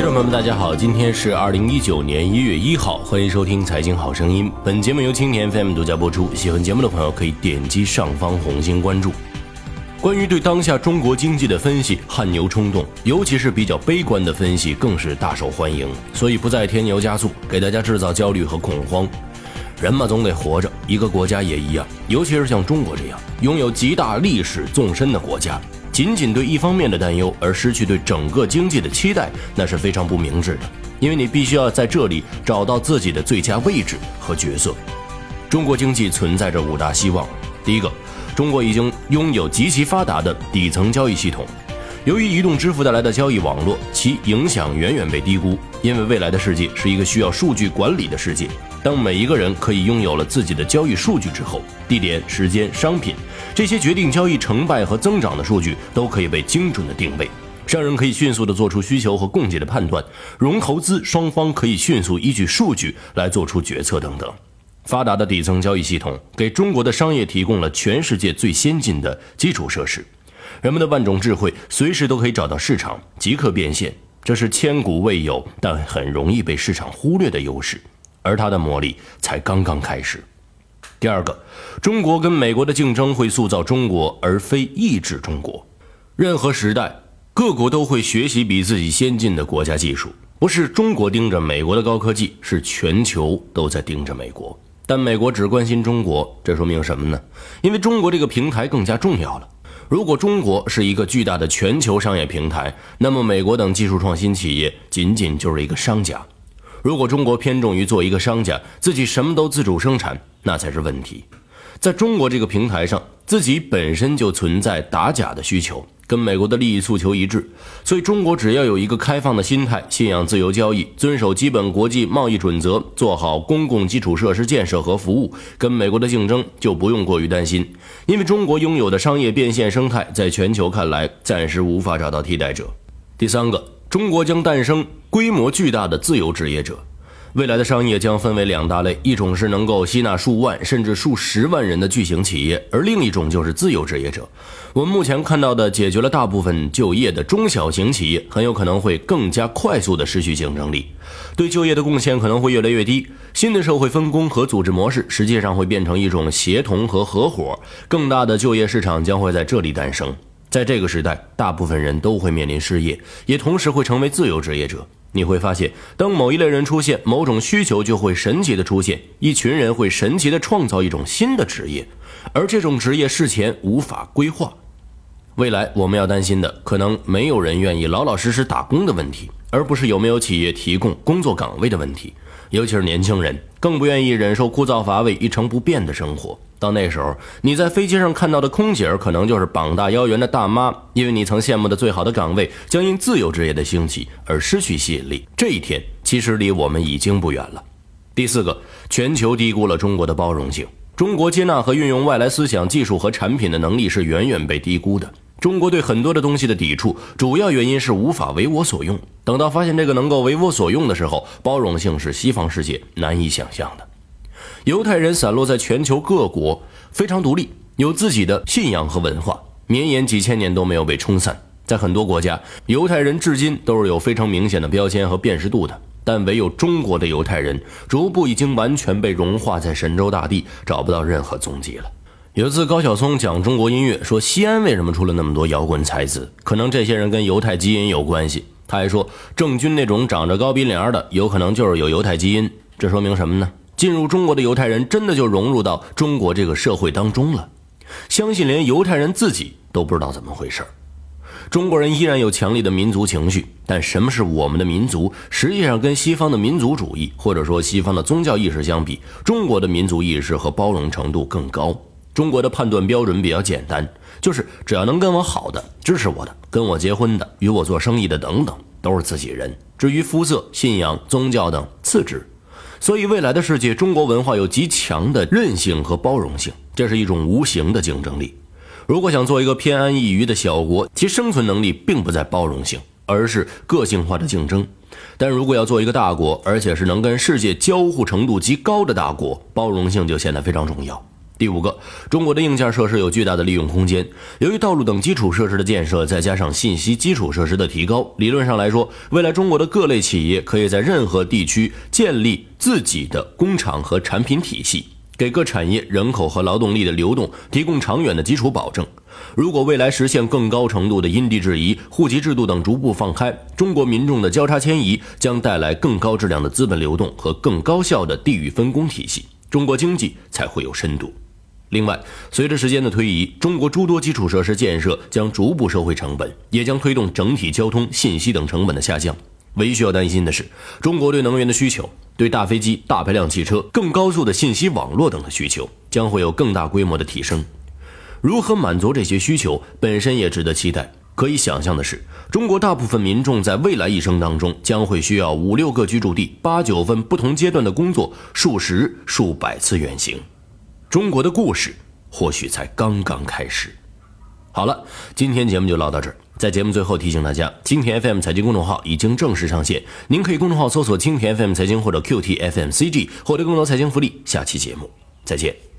听众朋友们，大家好，今天是二零一九年一月一号，欢迎收听《财经好声音》。本节目由青年 FM 独家播出。喜欢节目的朋友可以点击上方红心关注。关于对当下中国经济的分析，汗牛充栋，尤其是比较悲观的分析，更是大受欢迎。所以不再添油加醋，给大家制造焦虑和恐慌。人嘛，总得活着，一个国家也一样，尤其是像中国这样拥有极大历史纵深的国家。仅仅对一方面的担忧而失去对整个经济的期待，那是非常不明智的。因为你必须要在这里找到自己的最佳位置和角色。中国经济存在着五大希望。第一个，中国已经拥有极其发达的底层交易系统。由于移动支付带来的交易网络，其影响远远被低估。因为未来的世界是一个需要数据管理的世界。当每一个人可以拥有了自己的交易数据之后，地点、时间、商品这些决定交易成败和增长的数据都可以被精准的定位，商人可以迅速的做出需求和供给的判断，融投资双方可以迅速依据数据来做出决策等等。发达的底层交易系统给中国的商业提供了全世界最先进的基础设施，人们的万种智慧随时都可以找到市场，即刻变现，这是千古未有但很容易被市场忽略的优势。而它的魔力才刚刚开始。第二个，中国跟美国的竞争会塑造中国，而非抑制中国。任何时代，各国都会学习比自己先进的国家技术，不是中国盯着美国的高科技，是全球都在盯着美国。但美国只关心中国，这说明什么呢？因为中国这个平台更加重要了。如果中国是一个巨大的全球商业平台，那么美国等技术创新企业仅仅就是一个商家。如果中国偏重于做一个商家，自己什么都自主生产，那才是问题。在中国这个平台上，自己本身就存在打假的需求，跟美国的利益诉求一致。所以，中国只要有一个开放的心态，信仰自由交易，遵守基本国际贸易准则，做好公共基础设施建设和服务，跟美国的竞争就不用过于担心。因为中国拥有的商业变现生态，在全球看来暂时无法找到替代者。第三个。中国将诞生规模巨大的自由职业者，未来的商业将分为两大类：一种是能够吸纳数万甚至数十万人的巨型企业，而另一种就是自由职业者。我们目前看到的解决了大部分就业的中小型企业，很有可能会更加快速的失去竞争力，对就业的贡献可能会越来越低。新的社会分工和组织模式实际上会变成一种协同和合伙，更大的就业市场将会在这里诞生。在这个时代，大部分人都会面临失业，也同时会成为自由职业者。你会发现，当某一类人出现，某种需求就会神奇的出现，一群人会神奇的创造一种新的职业，而这种职业事前无法规划。未来我们要担心的，可能没有人愿意老老实实打工的问题，而不是有没有企业提供工作岗位的问题。尤其是年轻人，更不愿意忍受枯燥乏味、一成不变的生活。到那时候，你在飞机上看到的空姐儿，可能就是膀大腰圆的大妈，因为你曾羡慕的最好的岗位，将因自由职业的兴起而失去吸引力。这一天，其实离我们已经不远了。第四个，全球低估了中国的包容性。中国接纳和运用外来思想、技术和产品的能力是远远被低估的。中国对很多的东西的抵触，主要原因是无法为我所用。等到发现这个能够为我所用的时候，包容性是西方世界难以想象的。犹太人散落在全球各国，非常独立，有自己的信仰和文化，绵延几千年都没有被冲散。在很多国家，犹太人至今都是有非常明显的标签和辨识度的，但唯有中国的犹太人，逐步已经完全被融化在神州大地，找不到任何踪迹了。有一次，高晓松讲中国音乐，说西安为什么出了那么多摇滚才子？可能这些人跟犹太基因有关系。他还说，郑钧那种长着高鼻梁的，有可能就是有犹太基因。这说明什么呢？进入中国的犹太人真的就融入到中国这个社会当中了。相信连犹太人自己都不知道怎么回事中国人依然有强烈的民族情绪，但什么是我们的民族？实际上，跟西方的民族主义或者说西方的宗教意识相比，中国的民族意识和包容程度更高。中国的判断标准比较简单，就是只要能跟我好的、支持我的、跟我结婚的、与我做生意的等等，都是自己人。至于肤色、信仰、宗教等，次之。所以，未来的世界，中国文化有极强的韧性和包容性，这是一种无形的竞争力。如果想做一个偏安一隅的小国，其生存能力并不在包容性，而是个性化的竞争。但如果要做一个大国，而且是能跟世界交互程度极高的大国，包容性就显得非常重要。第五个，中国的硬件设施有巨大的利用空间。由于道路等基础设施的建设，再加上信息基础设施的提高，理论上来说，未来中国的各类企业可以在任何地区建立自己的工厂和产品体系，给各产业人口和劳动力的流动提供长远的基础保证。如果未来实现更高程度的因地制宜、户籍制度等逐步放开，中国民众的交叉迁移将带来更高质量的资本流动和更高效的地域分工体系，中国经济才会有深度。另外，随着时间的推移，中国诸多基础设施建设将逐步收回成本，也将推动整体交通、信息等成本的下降。唯一需要担心的是，中国对能源的需求、对大飞机、大排量汽车、更高速的信息网络等的需求将会有更大规模的提升。如何满足这些需求，本身也值得期待。可以想象的是，中国大部分民众在未来一生当中将会需要五六个居住地、八九份不同阶段的工作、数十、数百次远行。中国的故事或许才刚刚开始。好了，今天节目就唠到这儿。在节目最后提醒大家，蜻蜓 FM 财经公众号已经正式上线，您可以公众号搜索“蜻蜓 FM 财经”或者 “QT FM CG” 获得更多财经福利。下期节目再见。